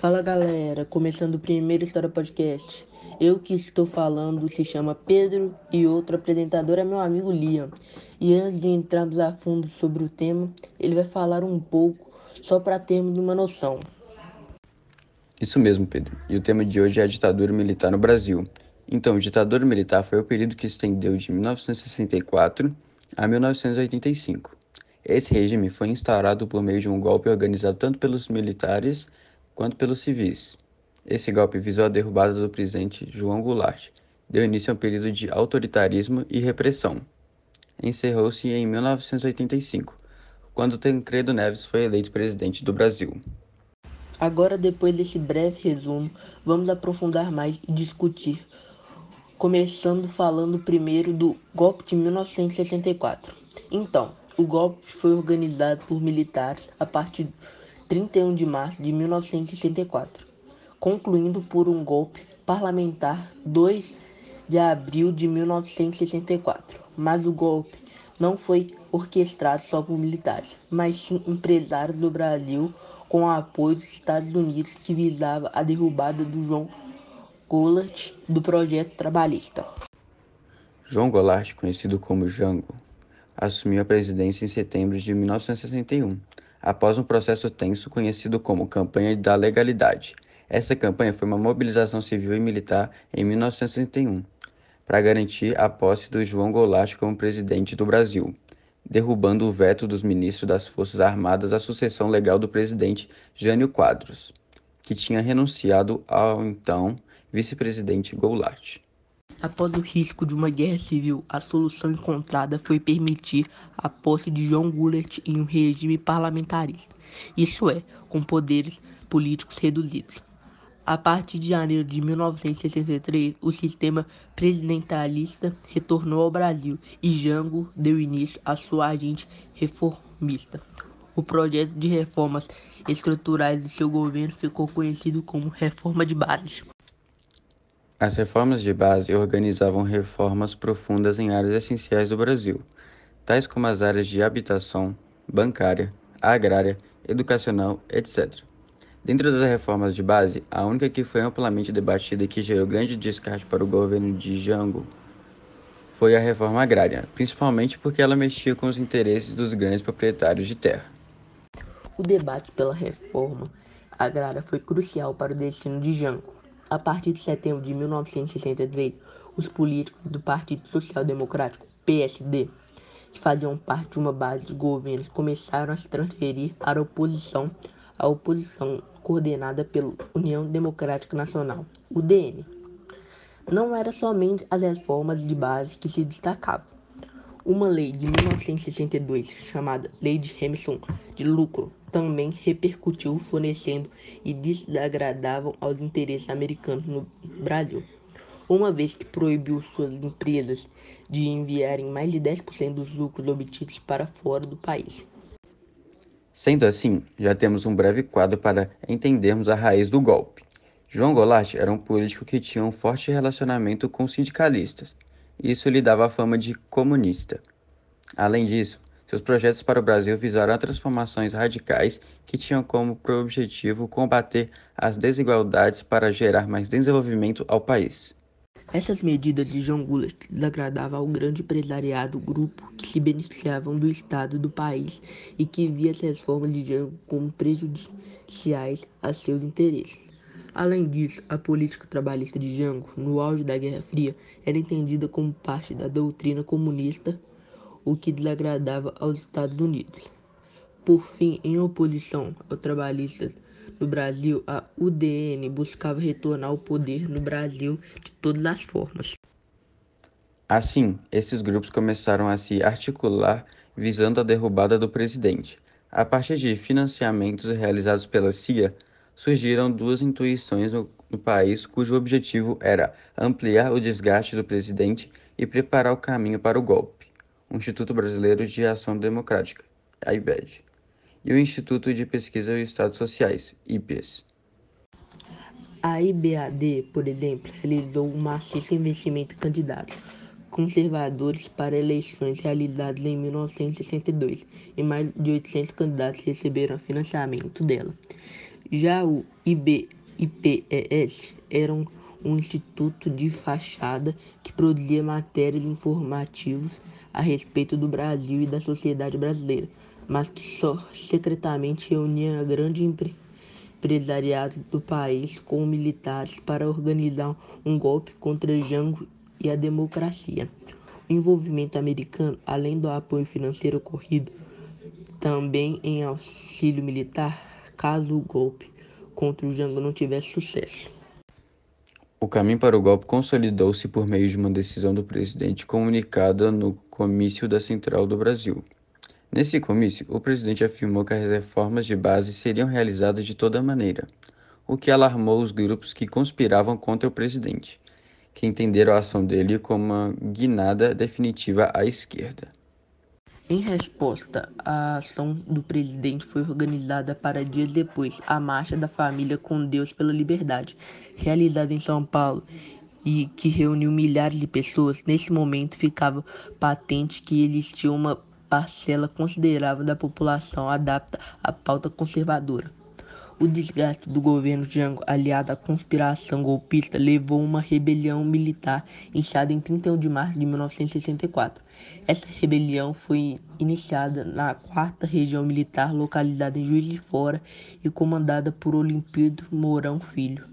Fala galera, começando o primeiro História Podcast. Eu que estou falando se chama Pedro e outro apresentador é meu amigo Liam. E antes de entrarmos a fundo sobre o tema, ele vai falar um pouco só para termos uma noção. Isso mesmo, Pedro. E o tema de hoje é a ditadura militar no Brasil. Então, ditadura militar foi o período que estendeu de 1964 a 1985. Esse regime foi instaurado por meio de um golpe organizado tanto pelos militares quanto pelos civis. Esse golpe visou a derrubada do presidente João Goulart, deu início a um período de autoritarismo e repressão. Encerrou-se em 1985, quando Tancredo Neves foi eleito presidente do Brasil. Agora, depois desse breve resumo, vamos aprofundar mais e discutir, começando falando primeiro do golpe de 1964. Então, o golpe foi organizado por militares a partir 31 de março de 1964, concluindo por um golpe parlamentar 2 de abril de 1964. Mas o golpe não foi orquestrado só por militares, mas sim empresários do Brasil com o apoio dos Estados Unidos que visava a derrubada do João Goulart do projeto trabalhista. João Goulart, conhecido como Jango, assumiu a presidência em setembro de 1961 após um processo tenso conhecido como Campanha da Legalidade. Essa campanha foi uma mobilização civil e militar em 1961 para garantir a posse do João Goulart como presidente do Brasil, derrubando o veto dos ministros das Forças Armadas à sucessão legal do presidente Jânio Quadros, que tinha renunciado ao então vice-presidente Goulart. Após o risco de uma guerra civil, a solução encontrada foi permitir a posse de João Goulart em um regime parlamentarista, isso é, com poderes políticos reduzidos. A partir de janeiro de 1963, o sistema presidencialista retornou ao Brasil e Jango deu início à sua agente reformista. O projeto de reformas estruturais do seu governo ficou conhecido como Reforma de Base. As reformas de base organizavam reformas profundas em áreas essenciais do Brasil, tais como as áreas de habitação, bancária, agrária, educacional, etc. Dentro das reformas de base, a única que foi amplamente debatida e que gerou grande descarte para o governo de Jango foi a reforma agrária, principalmente porque ela mexia com os interesses dos grandes proprietários de terra. O debate pela reforma agrária foi crucial para o destino de Jango. A partir de setembro de 1963, os políticos do Partido Social Democrático, PSD, que faziam parte de uma base de governos, começaram a se transferir para a oposição, a oposição coordenada pela União Democrática Nacional, UDN. Não era somente as reformas de base que se destacavam. Uma lei de 1962, chamada Lei de Remissão de Lucro, também repercutiu fornecendo e desagradavam aos interesses americanos no Brasil, uma vez que proibiu suas empresas de enviarem mais de 10% dos lucros obtidos para fora do país. Sendo assim, já temos um breve quadro para entendermos a raiz do golpe. João Goulart era um político que tinha um forte relacionamento com sindicalistas. Isso lhe dava a fama de comunista. Além disso, seus projetos para o Brasil visaram transformações radicais que tinham como objetivo combater as desigualdades para gerar mais desenvolvimento ao país. Essas medidas de João Goulart desagradavam ao grande empresariado grupo que se beneficiavam do Estado do país e que via as reformas de Jango como prejudiciais a seus interesses. Além disso, a política trabalhista de Jango, no auge da Guerra Fria, era entendida como parte da doutrina comunista o que desagradava aos Estados Unidos. Por fim, em oposição ao trabalhista no Brasil, a UDN buscava retornar ao poder no Brasil de todas as formas. Assim, esses grupos começaram a se articular visando a derrubada do presidente. A partir de financiamentos realizados pela CIA, surgiram duas intuições no, no, país cujo objetivo era ampliar o desgaste do presidente e preparar o caminho para o golpe Instituto Brasileiro de Ação Democrática, IBED, e o Instituto de Pesquisa e Estados Sociais, IPES. A IBAD, por exemplo, realizou um maciço investimento em candidatos conservadores para eleições realizadas em 1962 e mais de 800 candidatos receberam financiamento dela. Já o IBIPES era um, um instituto de fachada que produzia matérias informativos a respeito do Brasil e da sociedade brasileira, mas que só secretamente reunia grande empresariado do país com militares para organizar um golpe contra Jango e a democracia. O envolvimento americano, além do apoio financeiro ocorrido, também em auxílio militar, caso o golpe contra o Jango não tivesse sucesso. O caminho para o golpe consolidou-se por meio de uma decisão do presidente comunicada no comício da Central do Brasil. Nesse comício, o presidente afirmou que as reformas de base seriam realizadas de toda maneira, o que alarmou os grupos que conspiravam contra o presidente, que entenderam a ação dele como uma guinada definitiva à esquerda. Em resposta, a ação do presidente foi organizada para dias depois a Marcha da Família com Deus pela Liberdade, realizada em São Paulo e que reuniu milhares de pessoas. Nesse momento ficava patente que existia uma parcela considerável da população adapta à pauta conservadora. O desgaste do governo Jango, aliado à conspiração golpista, levou a uma rebelião militar iniciada em 31 de março de 1964. Essa rebelião foi iniciada na quarta região militar localizada em Juiz de Fora e comandada por Olimpíado Mourão Filho.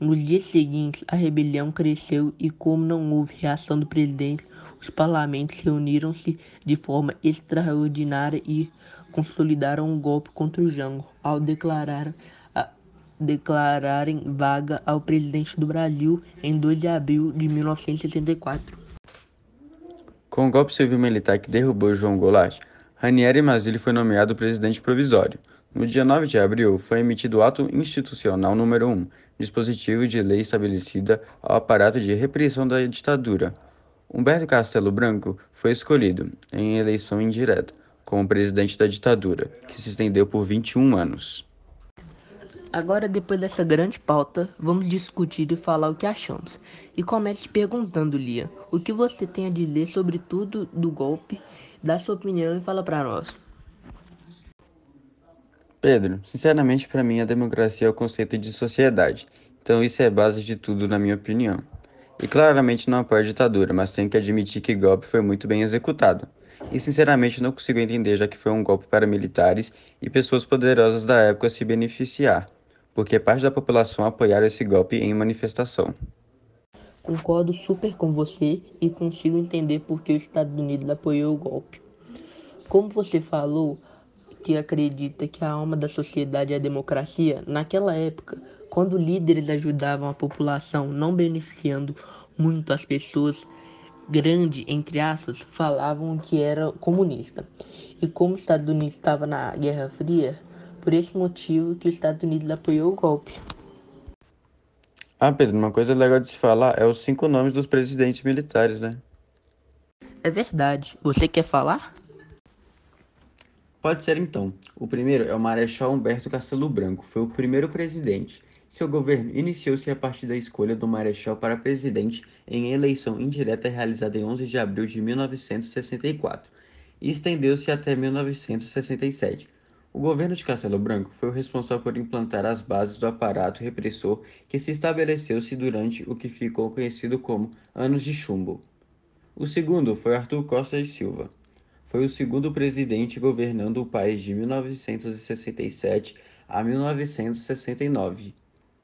Nos dias seguintes, a rebelião cresceu e, como não houve reação do presidente, os parlamentos reuniram-se de forma extraordinária e consolidaram um golpe contra o Jango ao declarar declararem vaga ao presidente do Brasil em 2 de abril de 1974. Com o golpe civil-militar que derrubou João Goulart, Ranieri Mazzilli foi nomeado presidente provisório. No dia 9 de abril, foi emitido o Ato Institucional número 1, dispositivo de lei estabelecida ao aparato de repressão da ditadura. Humberto Castelo Branco foi escolhido, em eleição indireta, como presidente da ditadura, que se estendeu por 21 anos. Agora, depois dessa grande pauta, vamos discutir e falar o que achamos. E comece perguntando, Lia, o que você tem a dizer sobre tudo do golpe, dá sua opinião e fala para nós. Pedro, sinceramente, para mim a democracia é o conceito de sociedade, então isso é base de tudo, na minha opinião. E claramente não apoio a ditadura, mas tenho que admitir que o golpe foi muito bem executado. E sinceramente não consigo entender, já que foi um golpe para militares e pessoas poderosas da época se beneficiar, porque parte da população apoiaram esse golpe em manifestação. Concordo super com você e consigo entender por que os Estados Unidos apoiou o golpe. Como você falou, que acredita que a alma da sociedade é a democracia, naquela época, quando líderes ajudavam a população, não beneficiando muito as pessoas, grande, entre aspas, falavam que era comunista. E como os Estados Unidos estava na Guerra Fria, por esse motivo que os Estados Unidos apoiou o golpe. Ah, Pedro, uma coisa legal de se falar é os cinco nomes dos presidentes militares, né? É verdade. Você quer falar? Pode ser então. O primeiro é o Marechal Humberto Castelo Branco, foi o primeiro presidente. Seu governo iniciou-se a partir da escolha do Marechal para presidente em eleição indireta realizada em 11 de abril de 1964 e estendeu-se até 1967. O governo de Castelo Branco foi o responsável por implantar as bases do aparato repressor que se estabeleceu-se durante o que ficou conhecido como Anos de Chumbo. O segundo foi Arthur Costa e Silva foi o segundo presidente governando o país de 1967 a 1969.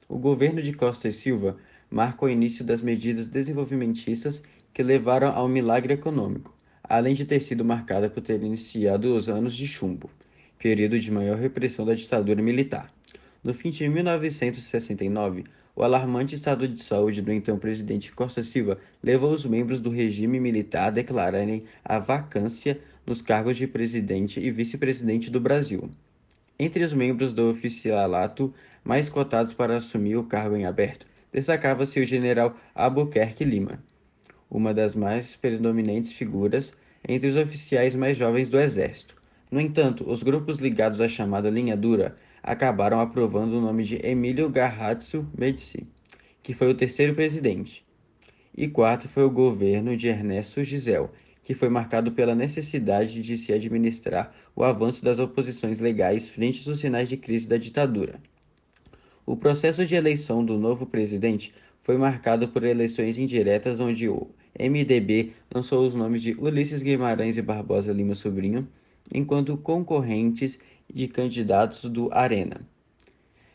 O governo de Costa e Silva marca o início das medidas desenvolvimentistas que levaram ao milagre econômico, além de ter sido marcada por ter iniciado os anos de chumbo, período de maior repressão da ditadura militar. No fim de 1969, o alarmante estado de saúde do então presidente Costa Silva levou os membros do regime militar a declararem a vacância nos cargos de presidente e vice-presidente do Brasil. Entre os membros do oficialato mais cotados para assumir o cargo em aberto, destacava-se o general Albuquerque Lima, uma das mais predominantes figuras entre os oficiais mais jovens do Exército. No entanto, os grupos ligados à chamada linha dura acabaram aprovando o nome de Emílio Garratzo Medici, que foi o terceiro presidente. E quarto foi o governo de Ernesto Gisel, que foi marcado pela necessidade de se administrar o avanço das oposições legais frente aos sinais de crise da ditadura. O processo de eleição do novo presidente foi marcado por eleições indiretas onde o MDB lançou os nomes de Ulisses Guimarães e Barbosa Lima Sobrinho enquanto concorrentes de candidatos do Arena.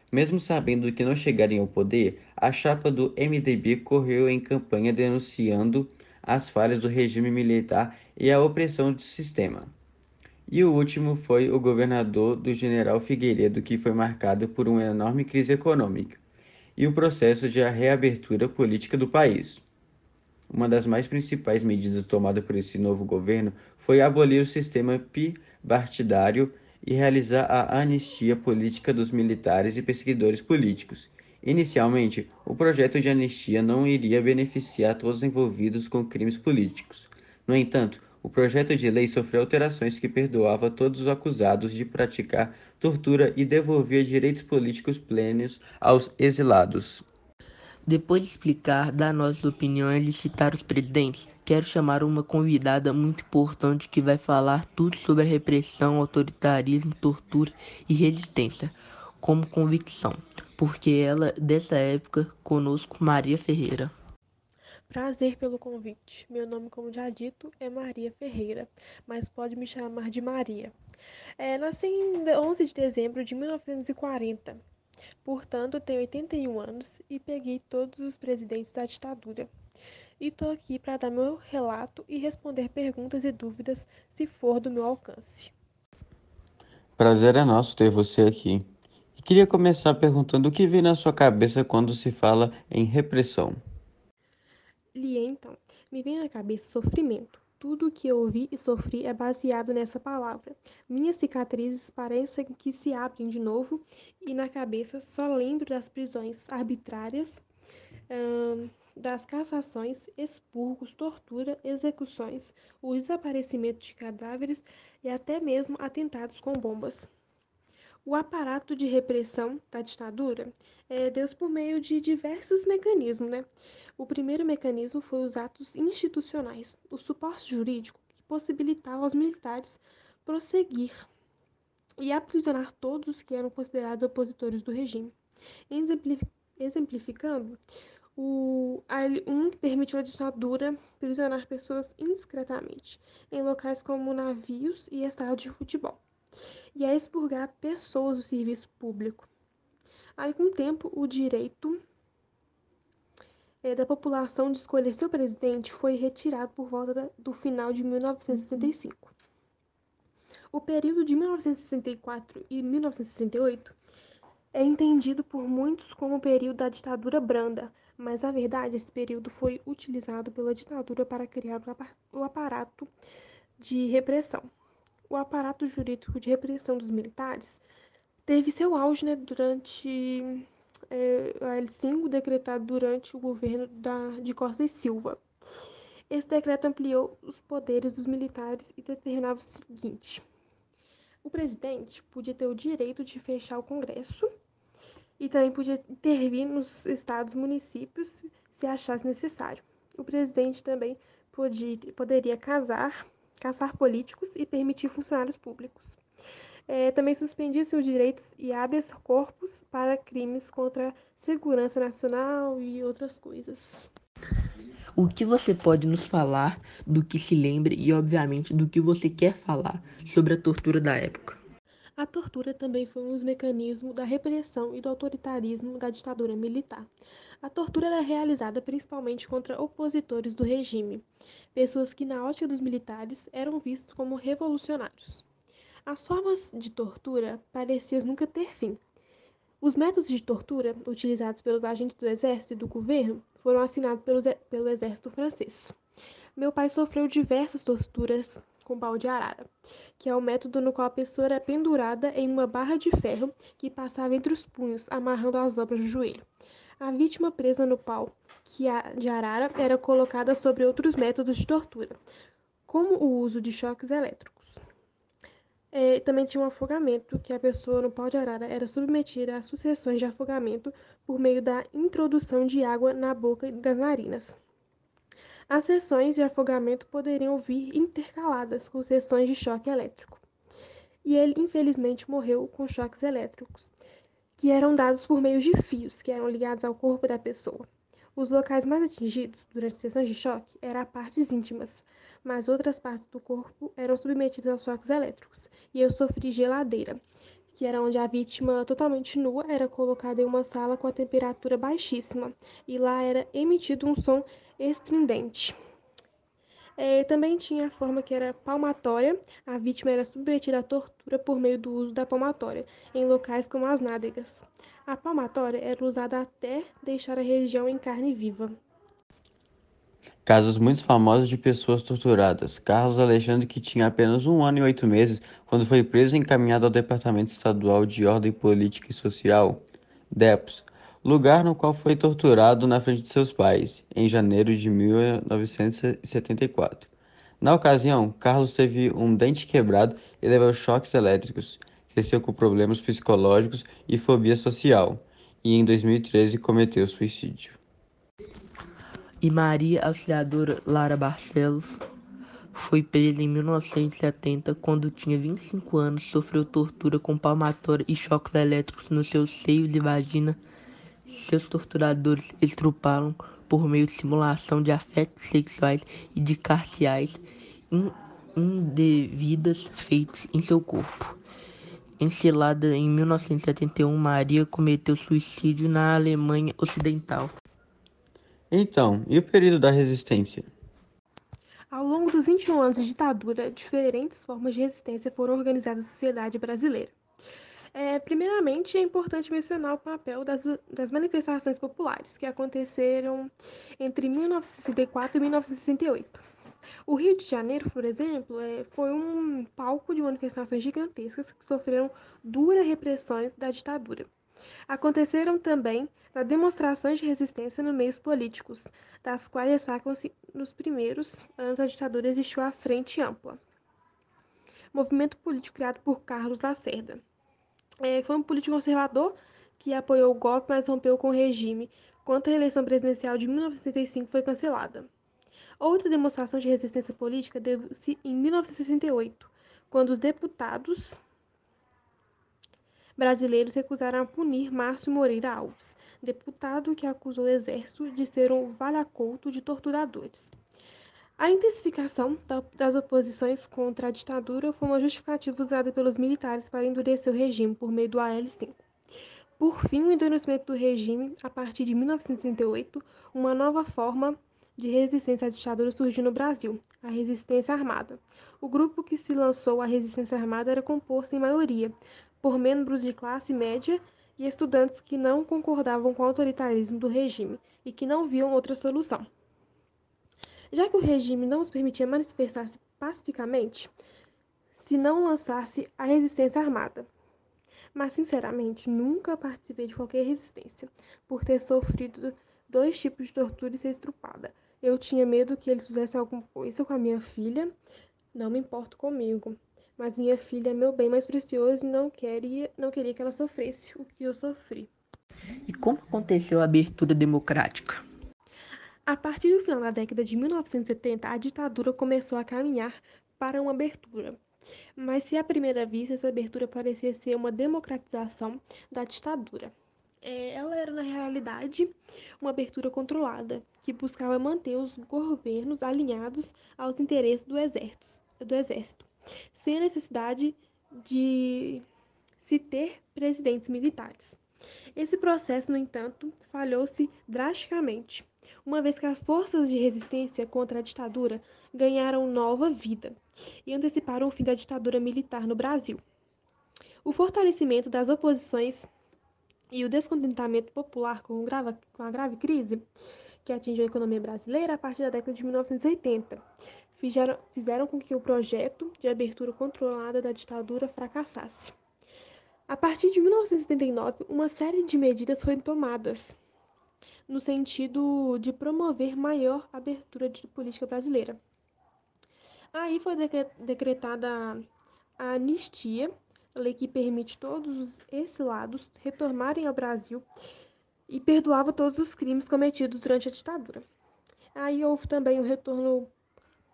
Mesmo sabendo que não chegariam ao poder, a chapa do MDB correu em campanha denunciando as falhas do regime militar e a opressão do sistema. E o último foi o governador do general Figueiredo, que foi marcado por uma enorme crise econômica e o processo de reabertura política do país. Uma das mais principais medidas tomadas por esse novo governo foi abolir o sistema bipartidário e realizar a anistia política dos militares e perseguidores políticos. Inicialmente, o projeto de anistia não iria beneficiar todos os envolvidos com crimes políticos. No entanto, o projeto de lei sofreu alterações que perdoava todos os acusados de praticar tortura e devolvia direitos políticos plenos aos exilados. Depois de explicar, dar nossas opiniões e citar os presidentes, quero chamar uma convidada muito importante que vai falar tudo sobre a repressão, autoritarismo, tortura e resistência, como convicção, porque ela, dessa época, conosco, Maria Ferreira. Prazer pelo convite. Meu nome, como já dito, é Maria Ferreira, mas pode me chamar de Maria. É, nasci em 11 de dezembro de 1940 Portanto, tenho 81 anos e peguei todos os presidentes da ditadura. E estou aqui para dar meu relato e responder perguntas e dúvidas se for do meu alcance. Prazer é nosso ter você aqui. Queria começar perguntando o que vem na sua cabeça quando se fala em repressão. Li então, me vem na cabeça sofrimento tudo o que eu vi e sofri é baseado nessa palavra. Minhas cicatrizes parecem que se abrem de novo e na cabeça só lembro das prisões arbitrárias, das cassações, expurgos, tortura, execuções, o desaparecimento de cadáveres e até mesmo atentados com bombas. O aparato de repressão da ditadura é Deus por meio de diversos mecanismos, né? O primeiro mecanismo foi os atos institucionais, o suporte jurídico que possibilitava aos militares prosseguir e aprisionar todos os que eram considerados opositores do regime. Exemplificando, o AL1 permitiu à ditadura prisionar pessoas indiscretamente em locais como navios e estádios de futebol e a expurgar pessoas do serviço público. Aí, com o tempo, o direito é, da população de escolher seu presidente foi retirado por volta da, do final de 1965. O período de 1964 e 1968 é entendido por muitos como o período da ditadura branda, mas na verdade esse período foi utilizado pela ditadura para criar o aparato de repressão o aparato jurídico de repressão dos militares teve seu auge né, durante é, a L5, decretado durante o governo da, de Costa e Silva. Esse decreto ampliou os poderes dos militares e determinava o seguinte: o presidente podia ter o direito de fechar o Congresso e também podia intervir nos estados municípios se achasse necessário. O presidente também podia, poderia casar caçar políticos e permitir funcionários públicos. É, também suspendia seus direitos e habeas corpus para crimes contra a segurança nacional e outras coisas. O que você pode nos falar do que se lembre e, obviamente, do que você quer falar sobre a tortura da época? A tortura também foi um dos mecanismos da repressão e do autoritarismo da ditadura militar. A tortura era realizada principalmente contra opositores do regime, pessoas que, na ótica dos militares, eram vistos como revolucionários. As formas de tortura pareciam nunca ter fim. Os métodos de tortura utilizados pelos agentes do exército e do governo foram assinados pelo exército francês. Meu pai sofreu diversas torturas com pau de arara, que é o método no qual a pessoa era pendurada em uma barra de ferro que passava entre os punhos, amarrando as obras do joelho. A vítima presa no pau que de arara era colocada sobre outros métodos de tortura, como o uso de choques elétricos. É, também tinha um afogamento, que a pessoa no pau de arara era submetida a sucessões de afogamento por meio da introdução de água na boca e das narinas. As sessões de afogamento poderiam vir intercaladas com sessões de choque elétrico. E ele, infelizmente, morreu com choques elétricos, que eram dados por meio de fios que eram ligados ao corpo da pessoa. Os locais mais atingidos durante sessões de choque eram partes íntimas, mas outras partes do corpo eram submetidas aos choques elétricos, e eu sofri geladeira, que era onde a vítima, totalmente nua, era colocada em uma sala com a temperatura baixíssima, e lá era emitido um som estridente. É, também tinha a forma que era palmatória, a vítima era submetida à tortura por meio do uso da palmatória, em locais como as nádegas. A palmatória era usada até deixar a região em carne viva. Casos muito famosos de pessoas torturadas. Carlos Alexandre, que tinha apenas um ano e oito meses, quando foi preso e encaminhado ao Departamento Estadual de Ordem Política e Social, DEPOS, lugar no qual foi torturado na frente de seus pais, em janeiro de 1974. Na ocasião, Carlos teve um dente quebrado e levou choques elétricos cresceu com problemas psicológicos e fobia social, e em 2013 cometeu suicídio. E Maria Auxiliadora Lara Barcelos foi presa em 1970 quando tinha 25 anos, sofreu tortura com palmatória e choques elétricos nos seus seios e vagina. Seus torturadores estruparam por meio de simulação de afetos sexuais e de carciais indevidas feitos em seu corpo. Encelada em 1971, Maria cometeu suicídio na Alemanha Ocidental. Então, e o período da resistência? Ao longo dos 21 anos de ditadura, diferentes formas de resistência foram organizadas na sociedade brasileira. É, primeiramente, é importante mencionar o papel das, das manifestações populares, que aconteceram entre 1964 e 1968. O Rio de Janeiro, por exemplo, é, foi um palco de manifestações gigantescas que sofreram duras repressões da ditadura. Aconteceram também demonstrações de resistência no meios políticos, das quais destacam-se nos primeiros anos da ditadura existiu a Frente Ampla, movimento político criado por Carlos Lacerda. É, foi um político conservador que apoiou o golpe, mas rompeu com o regime, quando a eleição presidencial de 1965 foi cancelada. Outra demonstração de resistência política deu-se em 1968, quando os deputados brasileiros recusaram a punir Márcio Moreira Alves, deputado que acusou o exército de ser um valhaculto de torturadores. A intensificação das oposições contra a ditadura foi uma justificativa usada pelos militares para endurecer o regime por meio do AL-5. Por fim, o endurecimento do regime, a partir de 1968, uma nova forma de resistência à ditadura surgiu no Brasil, a Resistência Armada. O grupo que se lançou à resistência armada era composto, em maioria, por membros de classe média e estudantes que não concordavam com o autoritarismo do regime e que não viam outra solução. Já que o regime não os permitia manifestar-se pacificamente, se não lançasse a resistência armada. Mas, sinceramente, nunca participei de qualquer resistência, por ter sofrido dois tipos de tortura e ser estrupada. Eu tinha medo que eles fizessem alguma coisa com a minha filha. Não me importo comigo. Mas minha filha é meu bem mais precioso e não queria, não queria que ela sofresse o que eu sofri. E como aconteceu a abertura democrática? A partir do final da década de 1970, a ditadura começou a caminhar para uma abertura. Mas se à primeira vista essa abertura parecia ser uma democratização da ditadura é, ela era, na realidade, uma abertura controlada, que buscava manter os governos alinhados aos interesses do exército, do exército sem a necessidade de se ter presidentes militares. Esse processo, no entanto, falhou-se drasticamente, uma vez que as forças de resistência contra a ditadura ganharam nova vida e anteciparam o fim da ditadura militar no Brasil. O fortalecimento das oposições e o descontentamento popular com, grave, com a grave crise que atingiu a economia brasileira a partir da década de 1980 fizeram, fizeram com que o projeto de abertura controlada da ditadura fracassasse. A partir de 1979, uma série de medidas foram tomadas no sentido de promover maior abertura de política brasileira. Aí foi decretada a anistia lei que permite todos os exilados retornarem ao Brasil e perdoava todos os crimes cometidos durante a ditadura. Aí houve também o retorno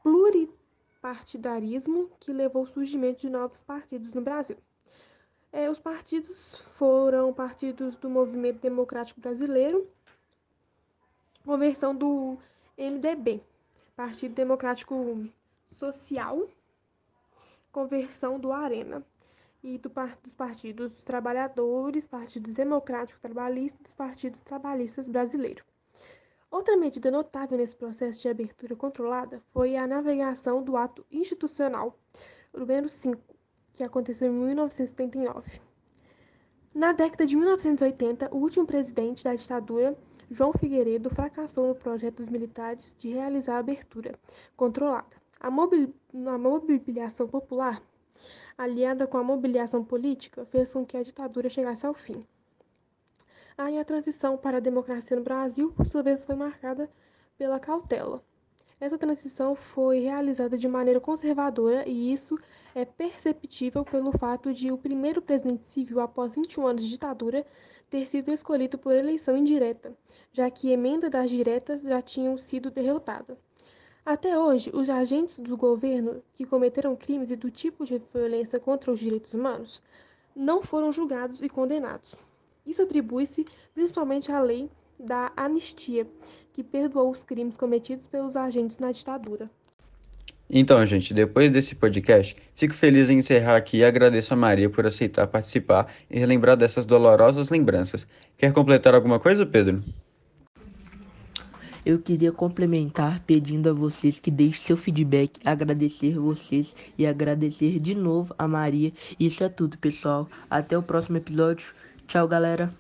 pluripartidarismo, que levou ao surgimento de novos partidos no Brasil. É, os partidos foram partidos do Movimento Democrático Brasileiro, conversão do MDB, Partido Democrático Social, conversão do Arena e do, dos partidos dos trabalhadores, partidos democráticos trabalhistas, dos partidos trabalhistas brasileiros. Outra medida notável nesse processo de abertura controlada foi a navegação do ato institucional número 5, que aconteceu em 1979. Na década de 1980, o último presidente da ditadura, João Figueiredo, fracassou no projeto dos militares de realizar a abertura controlada. A, mobil... a mobilização popular, aliada com a mobilização política, fez com que a ditadura chegasse ao fim. Aí a transição para a democracia no Brasil, por sua vez, foi marcada pela cautela. Essa transição foi realizada de maneira conservadora e isso é perceptível pelo fato de o primeiro presidente civil após 21 anos de ditadura ter sido escolhido por eleição indireta, já que emenda das diretas já tinham sido derrotadas. Até hoje, os agentes do governo que cometeram crimes e do tipo de violência contra os direitos humanos não foram julgados e condenados. Isso atribui-se principalmente à lei da anistia, que perdoou os crimes cometidos pelos agentes na ditadura. Então, gente, depois desse podcast, fico feliz em encerrar aqui e agradeço a Maria por aceitar participar e relembrar dessas dolorosas lembranças. Quer completar alguma coisa, Pedro? Eu queria complementar pedindo a vocês que deixem seu feedback, agradecer vocês e agradecer de novo a Maria. Isso é tudo, pessoal. Até o próximo episódio. Tchau, galera.